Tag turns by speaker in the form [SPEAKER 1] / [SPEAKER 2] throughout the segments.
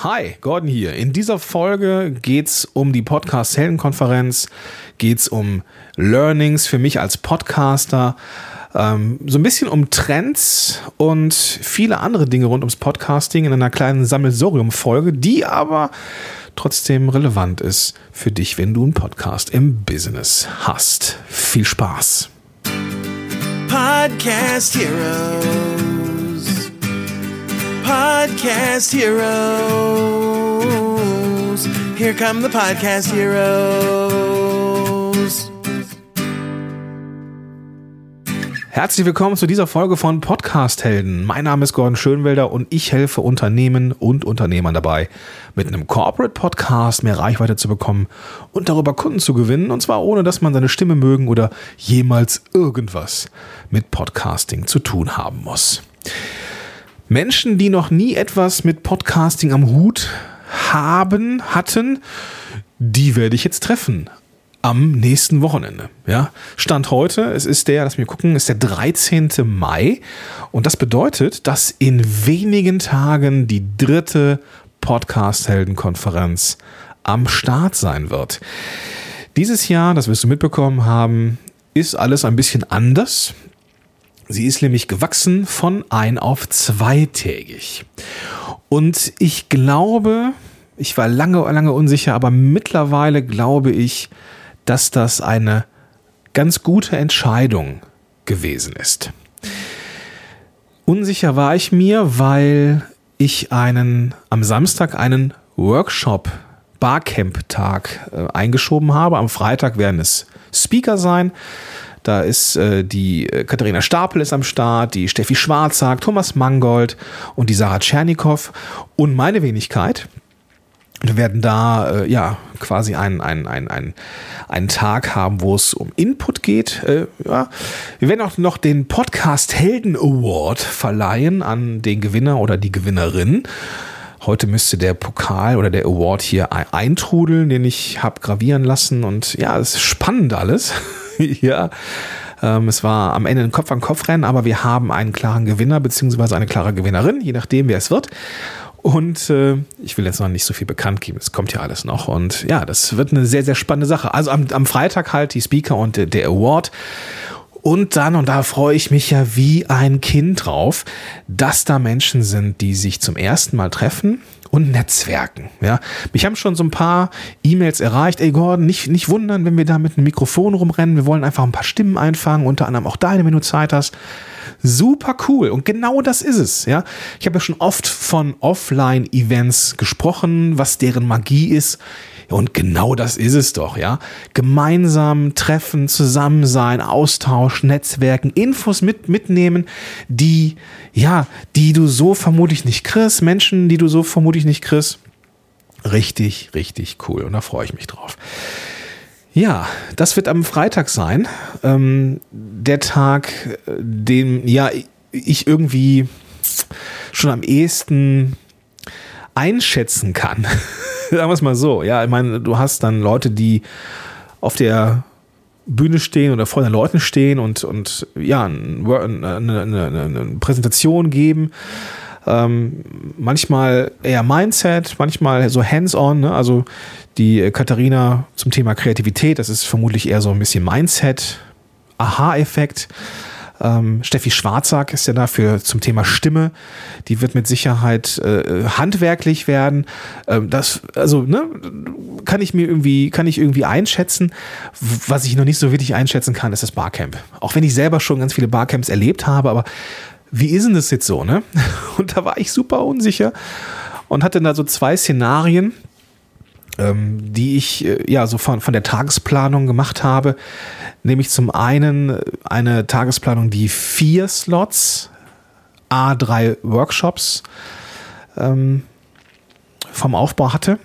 [SPEAKER 1] Hi, Gordon hier. In dieser Folge geht's um die Podcast Heldenkonferenz, geht's um Learnings für mich als Podcaster, ähm, so ein bisschen um Trends und viele andere Dinge rund ums Podcasting in einer kleinen Sammelsorium-Folge, die aber trotzdem relevant ist für dich, wenn du einen Podcast im Business hast. Viel Spaß.
[SPEAKER 2] Podcast Heroes. Podcast Heroes. Here come the Podcast Heroes.
[SPEAKER 1] Herzlich willkommen zu dieser Folge von Podcast Helden. Mein Name ist Gordon Schönwelder und ich helfe Unternehmen und Unternehmern dabei, mit einem Corporate Podcast mehr Reichweite zu bekommen und darüber Kunden zu gewinnen, und zwar ohne dass man seine Stimme mögen oder jemals irgendwas mit Podcasting zu tun haben muss. Menschen, die noch nie etwas mit Podcasting am Hut haben, hatten, die werde ich jetzt treffen am nächsten Wochenende. Ja, Stand heute, es ist der, lass mich gucken, ist der 13. Mai und das bedeutet, dass in wenigen Tagen die dritte Podcast-Heldenkonferenz am Start sein wird. Dieses Jahr, das wirst du mitbekommen haben, ist alles ein bisschen anders. Sie ist nämlich gewachsen von ein auf zweitägig. Und ich glaube, ich war lange, lange unsicher, aber mittlerweile glaube ich, dass das eine ganz gute Entscheidung gewesen ist. Unsicher war ich mir, weil ich einen am Samstag einen Workshop Barcamp Tag äh, eingeschoben habe. Am Freitag werden es Speaker sein. Da ist äh, die äh, Katharina Stapel ist am Start, die Steffi Schwarzak, Thomas Mangold und die Sarah Tschernikow und meine Wenigkeit. Wir werden da äh, ja quasi einen, einen, einen, einen, einen Tag haben, wo es um Input geht. Äh, ja. Wir werden auch noch den Podcast Helden Award verleihen an den Gewinner oder die Gewinnerin. Heute müsste der Pokal oder der Award hier eintrudeln, den ich habe gravieren lassen. Und ja, es ist spannend alles. ja. Ähm, es war am Ende ein Kopf-an-Kopf-Rennen, aber wir haben einen klaren Gewinner beziehungsweise eine klare Gewinnerin, je nachdem, wer es wird. Und äh, ich will jetzt noch nicht so viel bekannt geben, es kommt ja alles noch. Und ja, das wird eine sehr, sehr spannende Sache. Also am, am Freitag halt die Speaker und der, der Award. Und dann, und da freue ich mich ja wie ein Kind drauf, dass da Menschen sind, die sich zum ersten Mal treffen und Netzwerken. Ja, mich haben schon so ein paar E-Mails erreicht. Ey Gordon, nicht, nicht wundern, wenn wir da mit einem Mikrofon rumrennen. Wir wollen einfach ein paar Stimmen einfangen, unter anderem auch deine, wenn du Zeit hast. Super cool. Und genau das ist es. Ja, ich habe ja schon oft von Offline-Events gesprochen, was deren Magie ist. Und genau das ist es doch, ja. Gemeinsam treffen, zusammen sein, Austausch, Netzwerken, Infos mit, mitnehmen, die, ja, die du so vermutlich nicht kriegst, Menschen, die du so vermutlich nicht kriegst. Richtig, richtig cool. Und da freue ich mich drauf. Ja, das wird am Freitag sein. Ähm, der Tag, den ja ich irgendwie schon am ehesten einschätzen kann. Sagen wir es mal so. Ja, ich meine, du hast dann Leute, die auf der Bühne stehen oder vor den Leuten stehen und, und ja, eine, eine, eine, Präsentation geben. Ähm, manchmal eher Mindset, manchmal so hands-on. Ne? Also die Katharina zum Thema Kreativität, das ist vermutlich eher so ein bisschen Mindset, Aha-Effekt. Ähm, Steffi Schwarzak ist ja dafür zum Thema Stimme. Die wird mit Sicherheit äh, handwerklich werden. Ähm, das, also, ne, kann ich mir irgendwie, kann ich irgendwie einschätzen. Was ich noch nicht so wirklich einschätzen kann, ist das Barcamp. Auch wenn ich selber schon ganz viele Barcamps erlebt habe, aber wie ist denn das jetzt so, ne? Und da war ich super unsicher und hatte da so zwei Szenarien, die ich äh, ja so von, von der Tagesplanung gemacht habe. Nämlich zum einen eine Tagesplanung, die vier Slots, A3 Workshops ähm, vom Aufbau hatte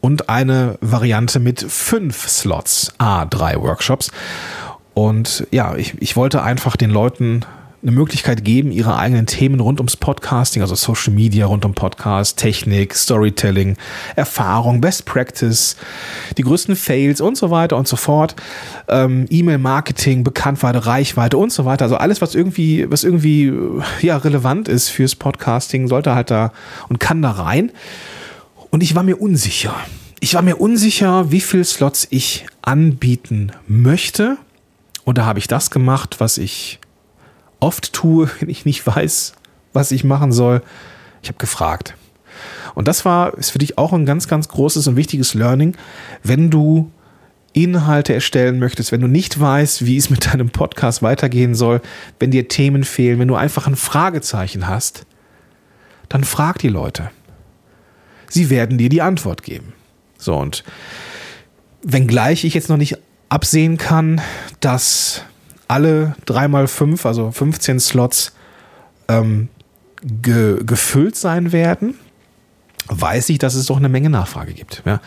[SPEAKER 1] und eine Variante mit fünf Slots, A3 Workshops. Und ja, ich, ich wollte einfach den Leuten eine Möglichkeit geben, ihre eigenen Themen rund ums Podcasting, also Social Media rund um Podcast, Technik, Storytelling, Erfahrung, Best Practice, die größten Fails und so weiter und so fort, ähm, E-Mail-Marketing, Bekanntweite, Reichweite und so weiter. Also alles, was irgendwie, was irgendwie ja relevant ist fürs Podcasting, sollte halt da und kann da rein. Und ich war mir unsicher. Ich war mir unsicher, wie viele Slots ich anbieten möchte. Und da habe ich das gemacht, was ich oft tue, wenn ich nicht weiß, was ich machen soll. Ich habe gefragt. Und das war, ist für dich auch ein ganz, ganz großes und wichtiges Learning, wenn du Inhalte erstellen möchtest, wenn du nicht weißt, wie es mit deinem Podcast weitergehen soll, wenn dir Themen fehlen, wenn du einfach ein Fragezeichen hast, dann frag die Leute. Sie werden dir die Antwort geben. So und wenngleich ich jetzt noch nicht absehen kann, dass alle 3x5, also 15 Slots, ähm, ge gefüllt sein werden, weiß ich, dass es doch eine Menge Nachfrage gibt. Ja.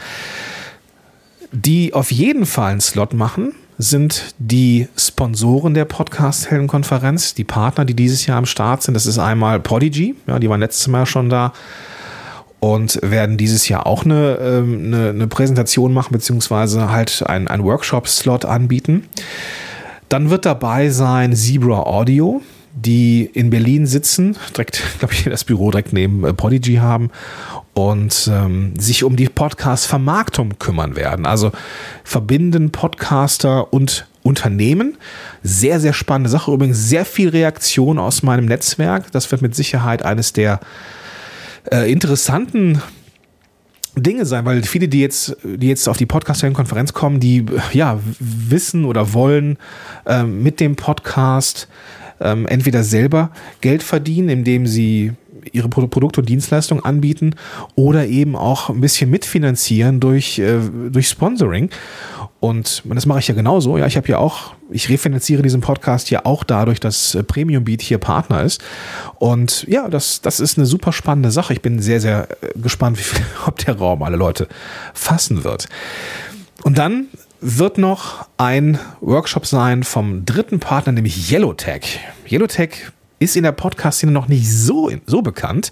[SPEAKER 1] Die auf jeden Fall einen Slot machen, sind die Sponsoren der Podcast-Heldenkonferenz, die Partner, die dieses Jahr am Start sind. Das ist einmal Podigy, ja, die waren letztes Mal schon da und werden dieses Jahr auch eine, ähm, eine, eine Präsentation machen, beziehungsweise halt einen, einen Workshop-Slot anbieten. Dann wird dabei sein Zebra Audio, die in Berlin sitzen, direkt, glaube ich, das Büro direkt neben äh, Podigy haben und ähm, sich um die Podcast-Vermarktung kümmern werden. Also verbinden Podcaster und Unternehmen. Sehr, sehr spannende Sache. Übrigens sehr viel Reaktion aus meinem Netzwerk. Das wird mit Sicherheit eines der äh, interessanten Dinge sein, weil viele, die jetzt, die jetzt auf die Podcast-Konferenz kommen, die ja wissen oder wollen äh, mit dem Podcast ähm, entweder selber Geld verdienen, indem sie ihre Produkte und Dienstleistungen anbieten oder eben auch ein bisschen mitfinanzieren durch, äh, durch Sponsoring. Und das mache ich ja genauso. Ja, ich habe ja auch, ich refinanziere diesen Podcast ja auch dadurch, dass äh, Premium Beat hier Partner ist. Und ja, das, das ist eine super spannende Sache. Ich bin sehr, sehr äh, gespannt, wie viel, ob der Raum alle Leute fassen wird. Und dann wird noch ein Workshop sein vom dritten Partner, nämlich Yellowtech. Yellowtech ist in der Podcast-Szene noch nicht so, so bekannt,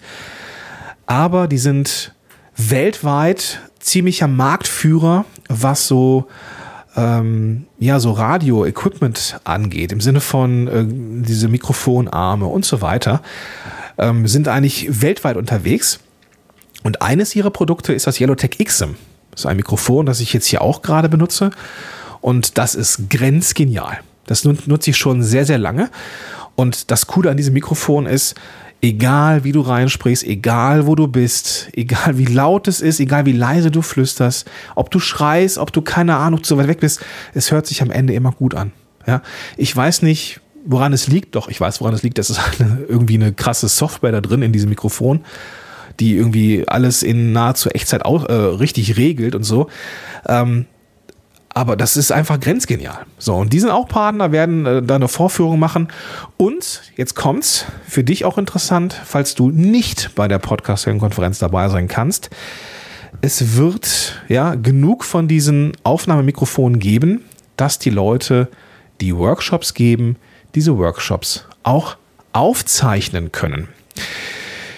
[SPEAKER 1] aber die sind weltweit ziemlicher Marktführer, was so ähm, ja so Radio-Equipment angeht, im Sinne von äh, diese Mikrofonarme und so weiter, ähm, sind eigentlich weltweit unterwegs. Und eines ihrer Produkte ist das Yellowtech XM. Das ist ein Mikrofon, das ich jetzt hier auch gerade benutze. Und das ist grenzgenial. Das nutze ich schon sehr, sehr lange. Und das Coole an diesem Mikrofon ist, egal wie du reinsprichst, egal wo du bist, egal wie laut es ist, egal wie leise du flüsterst, ob du schreist, ob du keine Ahnung zu weit weg bist, es hört sich am Ende immer gut an. Ja, ich weiß nicht, woran es liegt. Doch, ich weiß, woran es liegt. Das ist irgendwie eine krasse Software da drin in diesem Mikrofon die irgendwie alles in nahezu Echtzeit auch, äh, richtig regelt und so. Ähm, aber das ist einfach grenzgenial. So, und die sind auch Partner, werden äh, da eine Vorführung machen. Und jetzt kommt's, für dich auch interessant, falls du nicht bei der Podcast-Konferenz dabei sein kannst. Es wird ja genug von diesen Aufnahmemikrofonen geben, dass die Leute, die Workshops geben, diese Workshops auch aufzeichnen können.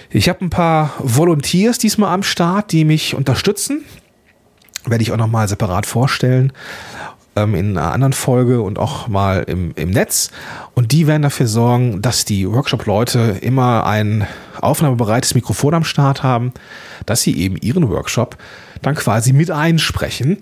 [SPEAKER 1] Ich habe ein paar Volunteers diesmal am Start, die mich unterstützen. Werde ich auch nochmal separat vorstellen ähm, in einer anderen Folge und auch mal im, im Netz. Und die werden dafür sorgen, dass die Workshop-Leute immer ein aufnahmebereites Mikrofon am Start haben, dass sie eben ihren Workshop dann quasi mit einsprechen.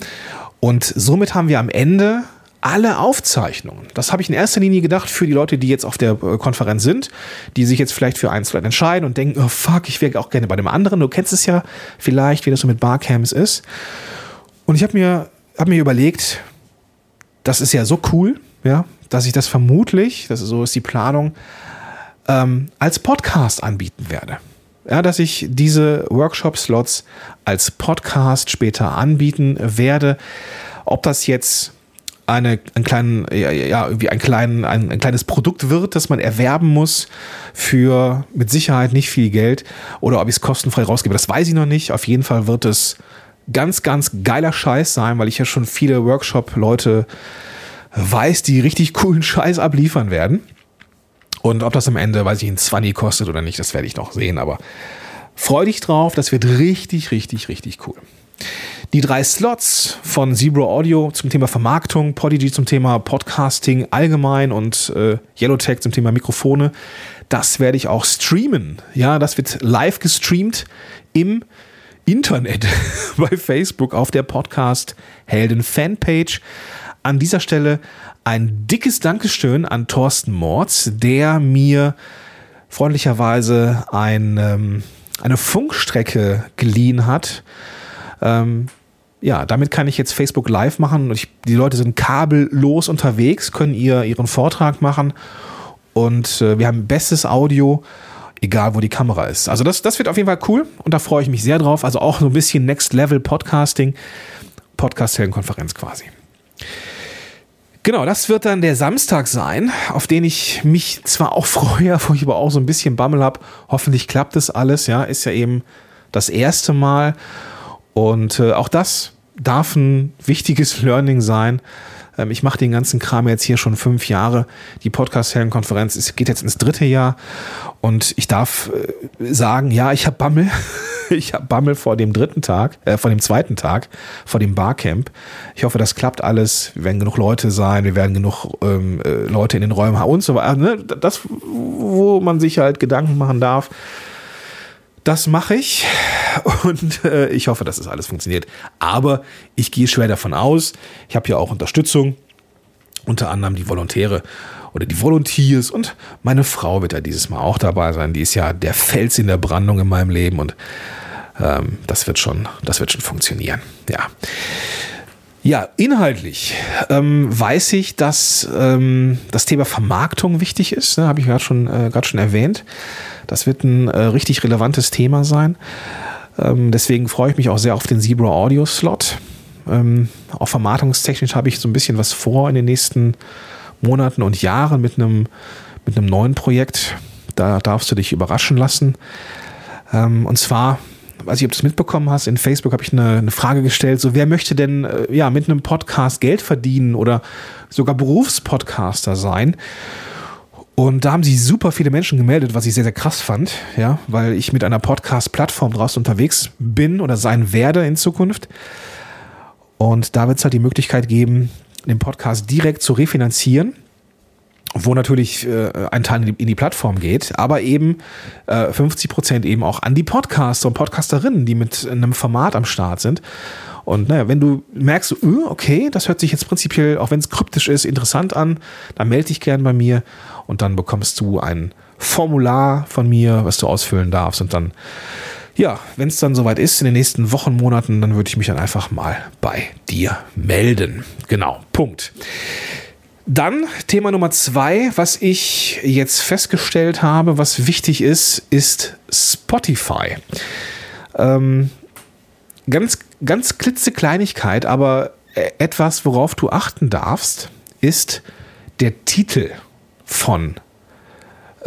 [SPEAKER 1] Und somit haben wir am Ende alle Aufzeichnungen. Das habe ich in erster Linie gedacht für die Leute, die jetzt auf der äh, Konferenz sind, die sich jetzt vielleicht für eins entscheiden und denken, oh fuck, ich wäre auch gerne bei dem anderen. Du kennst es ja vielleicht, wie das so mit Barcams ist. Und ich habe mir, hab mir überlegt, das ist ja so cool, ja, dass ich das vermutlich, das ist, so ist die Planung, ähm, als Podcast anbieten werde. Ja, dass ich diese Workshop-Slots als Podcast später anbieten werde. Ob das jetzt eine, einen kleinen, ja, irgendwie ein, kleinen, ein, ein kleines Produkt wird, das man erwerben muss für mit Sicherheit nicht viel Geld oder ob ich es kostenfrei rausgebe, das weiß ich noch nicht. Auf jeden Fall wird es ganz, ganz geiler Scheiß sein, weil ich ja schon viele Workshop-Leute weiß, die richtig coolen Scheiß abliefern werden. Und ob das am Ende, weiß ich, ein 20 kostet oder nicht, das werde ich noch sehen, aber freu dich drauf, das wird richtig, richtig, richtig cool. Die drei Slots von Zebra Audio zum Thema Vermarktung, Podigy zum Thema Podcasting allgemein und äh, Yellowtech zum Thema Mikrofone, das werde ich auch streamen. Ja, das wird live gestreamt im Internet, bei Facebook auf der Podcast Helden Fanpage. An dieser Stelle ein dickes Dankeschön an Thorsten Mords, der mir freundlicherweise ein, ähm, eine Funkstrecke geliehen hat. Ähm, ja, damit kann ich jetzt Facebook Live machen. Ich, die Leute sind kabellos unterwegs, können ihr, ihren Vortrag machen und äh, wir haben bestes Audio, egal wo die Kamera ist. Also das, das wird auf jeden Fall cool und da freue ich mich sehr drauf. Also auch so ein bisschen Next Level Podcasting, Podcast-Heldenkonferenz quasi. Genau, das wird dann der Samstag sein, auf den ich mich zwar auch freue, wo ich aber auch so ein bisschen Bammel habe. Hoffentlich klappt das alles, ja, ist ja eben das erste Mal. Und äh, auch das darf ein wichtiges Learning sein. Ähm, ich mache den ganzen Kram jetzt hier schon fünf Jahre. Die Podcast-Helden-Konferenz geht jetzt ins dritte Jahr. Und ich darf äh, sagen, ja, ich habe Bammel. ich habe Bammel vor dem dritten Tag, äh, vor dem zweiten Tag, vor dem Barcamp. Ich hoffe, das klappt alles. Wir werden genug Leute sein, wir werden genug ähm, äh, Leute in den Räumen haben und so weiter. Ne? Das, wo man sich halt Gedanken machen darf. Das mache ich und äh, ich hoffe, dass das alles funktioniert. Aber ich gehe schwer davon aus. Ich habe ja auch Unterstützung, unter anderem die Volontäre oder die Volunteers und meine Frau wird ja dieses Mal auch dabei sein. Die ist ja der Fels in der Brandung in meinem Leben und ähm, das wird schon, das wird schon funktionieren. Ja. Ja, inhaltlich ähm, weiß ich, dass ähm, das Thema Vermarktung wichtig ist. Ne, Habe ich gerade schon, äh, schon erwähnt. Das wird ein äh, richtig relevantes Thema sein. Ähm, deswegen freue ich mich auch sehr auf den Zebra Audio Slot. Ähm, auch vermarktungstechnisch habe ich so ein bisschen was vor in den nächsten Monaten und Jahren mit einem, mit einem neuen Projekt. Da darfst du dich überraschen lassen. Ähm, und zwar, weiß ich, ob du es mitbekommen hast, in Facebook habe ich eine, eine, Frage gestellt, so wer möchte denn äh, ja mit einem Podcast Geld verdienen oder sogar Berufspodcaster sein? Und da haben sich super viele Menschen gemeldet, was ich sehr, sehr krass fand, ja, weil ich mit einer Podcast-Plattform draußen unterwegs bin oder sein werde in Zukunft. Und da wird es halt die Möglichkeit geben, den Podcast direkt zu refinanzieren, wo natürlich äh, ein Teil in die, in die, Plattform geht, aber eben äh, 50 Prozent eben auch an die Podcaster und Podcasterinnen, die mit einem Format am Start sind. Und naja, wenn du merkst, uh, okay, das hört sich jetzt prinzipiell, auch wenn es kryptisch ist, interessant an, dann melde dich gern bei mir und dann bekommst du ein Formular von mir, was du ausfüllen darfst und dann ja, wenn es dann soweit ist, in den nächsten Wochen, Monaten, dann würde ich mich dann einfach mal bei dir melden. Genau, Punkt. Dann Thema Nummer zwei, was ich jetzt festgestellt habe, was wichtig ist, ist Spotify. Ähm, ganz, ganz klitzekleinigkeit, aber etwas, worauf du achten darfst, ist der Titel von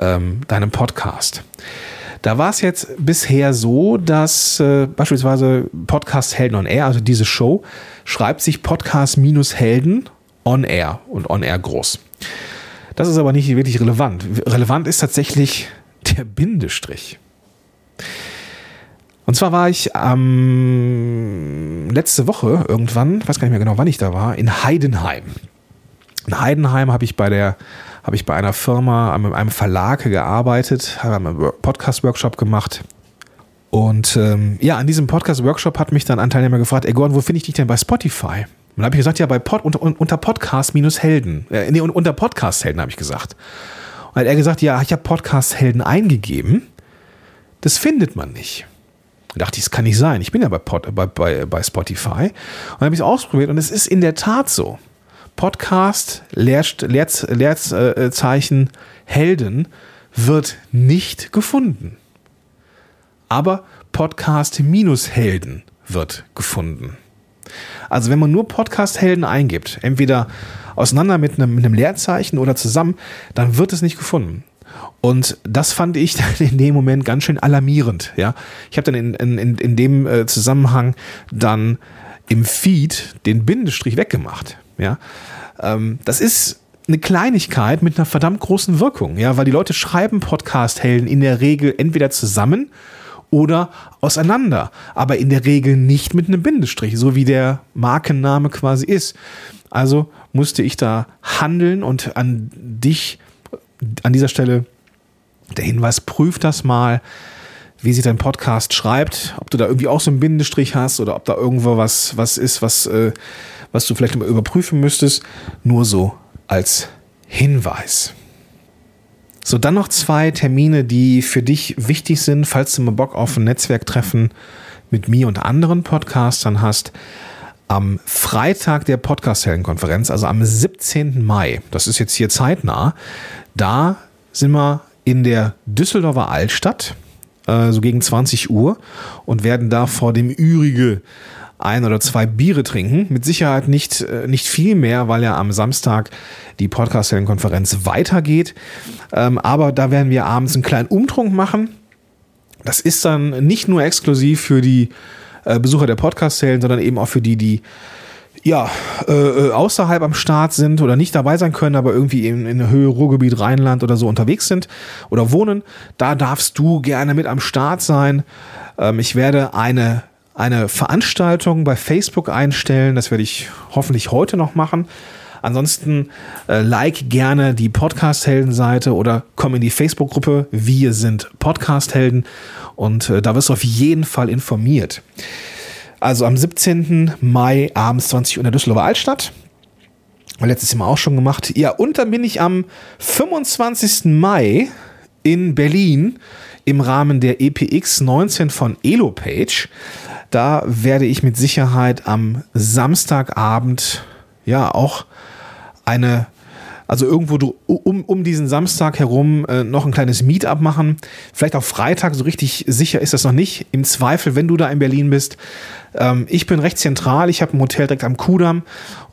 [SPEAKER 1] ähm, deinem Podcast. Da war es jetzt bisher so, dass äh, beispielsweise Podcast Helden on Air, also diese Show, schreibt sich Podcast minus Helden on Air und on Air groß. Das ist aber nicht wirklich relevant. Relevant ist tatsächlich der Bindestrich. Und zwar war ich ähm, letzte Woche irgendwann, weiß gar nicht mehr genau, wann ich da war, in Heidenheim. In Heidenheim habe ich bei der habe ich bei einer Firma, einem Verlag gearbeitet, habe einen Podcast-Workshop gemacht. Und ähm, ja, an diesem Podcast-Workshop hat mich dann ein Teilnehmer gefragt, ey Gordon, wo finde ich dich denn bei Spotify? Und dann habe ich gesagt, ja, bei Pod, unter, unter Podcast-Helden. Äh, nee, unter Podcast-Helden habe ich gesagt. Und hat er gesagt, ja, ich habe Podcast-Helden eingegeben. Das findet man nicht. Da dachte ich, das kann nicht sein. Ich bin ja bei, Pod, bei, bei, bei Spotify. Und habe ich es ausprobiert und es ist in der Tat so. Podcast, Leerzeichen, Helden wird nicht gefunden. Aber Podcast minus Helden wird gefunden. Also wenn man nur Podcast-Helden eingibt, entweder auseinander mit einem, mit einem Leerzeichen oder zusammen, dann wird es nicht gefunden. Und das fand ich in dem Moment ganz schön alarmierend. Ja, ich habe dann in, in, in dem äh, Zusammenhang dann im Feed den Bindestrich weggemacht. Ja, ähm, das ist eine Kleinigkeit mit einer verdammt großen Wirkung, ja, weil die Leute schreiben Podcast-Helden in der Regel entweder zusammen oder auseinander, aber in der Regel nicht mit einem Bindestrich, so wie der Markenname quasi ist. Also musste ich da handeln und an dich an dieser Stelle der Hinweis, prüf das mal. wie sich dein Podcast schreibt, ob du da irgendwie auch so einen Bindestrich hast oder ob da irgendwo was, was ist, was, äh, was du vielleicht mal überprüfen müsstest. Nur so als Hinweis. So, dann noch zwei Termine, die für dich wichtig sind, falls du mal Bock auf ein Netzwerktreffen mit mir und anderen Podcastern hast. Am Freitag der Podcast-Heldenkonferenz, also am 17. Mai, das ist jetzt hier zeitnah, da sind wir in der Düsseldorfer Altstadt, äh, so gegen 20 Uhr, und werden da vor dem Ürige ein oder zwei Biere trinken. Mit Sicherheit nicht, äh, nicht viel mehr, weil ja am Samstag die Podcast-Konferenz weitergeht. Ähm, aber da werden wir abends einen kleinen Umtrunk machen. Das ist dann nicht nur exklusiv für die äh, Besucher der Podcast-Zellen, sondern eben auch für die, die ja, äh, äh, außerhalb am Start sind oder nicht dabei sein können, aber irgendwie in, in Höhe Ruhrgebiet, Rheinland oder so unterwegs sind oder wohnen, da darfst du gerne mit am Start sein. Ähm, ich werde eine, eine Veranstaltung bei Facebook einstellen, das werde ich hoffentlich heute noch machen. Ansonsten äh, like gerne die Podcast-Helden-Seite oder komm in die Facebook-Gruppe Wir sind Podcast-Helden und äh, da wirst du auf jeden Fall informiert. Also am 17. Mai abends 20 Uhr in der Düsseldorfer Altstadt. Letztes Jahr auch schon gemacht. Ja, und dann bin ich am 25. Mai in Berlin im Rahmen der EPX 19 von Elopage. Da werde ich mit Sicherheit am Samstagabend ja auch eine also irgendwo um, um diesen Samstag herum äh, noch ein kleines Meetup machen. Vielleicht auch Freitag, so richtig sicher ist das noch nicht. Im Zweifel, wenn du da in Berlin bist. Ähm, ich bin recht zentral, ich habe ein Hotel direkt am Kudamm.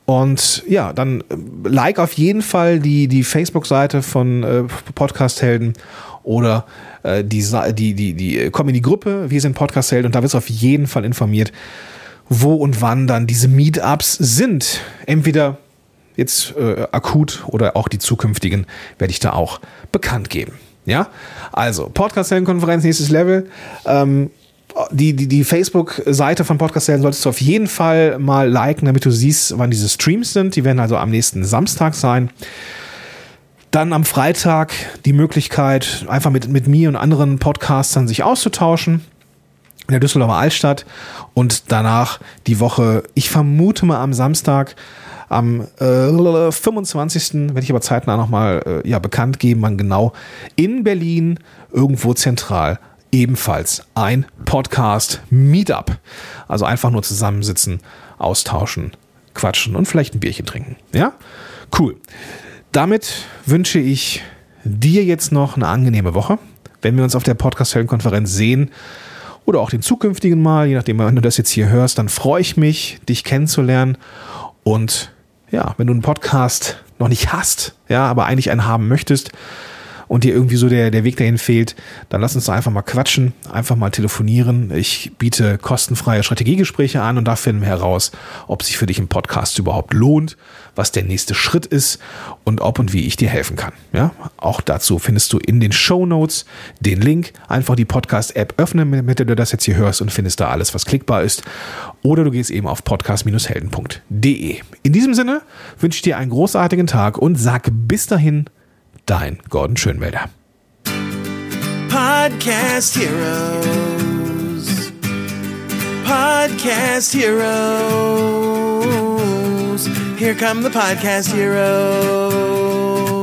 [SPEAKER 1] Und ja, dann äh, like auf jeden Fall die, die Facebook-Seite von äh, Podcast-Helden oder äh, die, die, die, die, komm in die Gruppe, wir sind Podcast-Helden und da wirst du auf jeden Fall informiert, wo und wann dann diese Meetups sind. Entweder jetzt äh, akut oder auch die zukünftigen werde ich da auch bekannt geben. Ja, also Podcast-Konferenz, nächstes Level. Ähm, die, die, die Facebook-Seite von Podcast solltest du auf jeden Fall mal liken, damit du siehst, wann diese Streams sind. Die werden also am nächsten Samstag sein. Dann am Freitag die Möglichkeit, einfach mit, mit mir und anderen Podcastern sich auszutauschen in der Düsseldorfer Altstadt und danach die Woche, ich vermute mal am Samstag, am äh, 25. werde ich aber zeitnah nochmal äh, ja, bekannt geben, wann genau in Berlin irgendwo zentral ebenfalls ein Podcast Meetup. Also einfach nur zusammensitzen, austauschen, quatschen und vielleicht ein Bierchen trinken. Ja? Cool. Damit wünsche ich dir jetzt noch eine angenehme Woche. Wenn wir uns auf der Podcast-Konferenz sehen oder auch den zukünftigen Mal, je nachdem, wenn du das jetzt hier hörst, dann freue ich mich, dich kennenzulernen und ja, wenn du einen Podcast noch nicht hast, ja, aber eigentlich einen haben möchtest und dir irgendwie so der, der Weg dahin fehlt, dann lass uns doch einfach mal quatschen, einfach mal telefonieren. Ich biete kostenfreie Strategiegespräche an und da finden wir heraus, ob sich für dich ein Podcast überhaupt lohnt, was der nächste Schritt ist und ob und wie ich dir helfen kann. Ja, auch dazu findest du in den Show Notes den Link. Einfach die Podcast-App öffnen, mit der du das jetzt hier hörst und findest da alles, was klickbar ist. Oder du gehst eben auf podcast-helden.de. In diesem Sinne wünsche ich dir einen großartigen Tag und sag bis dahin, dein er Gordon Schönwälder.
[SPEAKER 2] Podcast Heroes. Podcast Heroes. Here come the Podcast Heroes.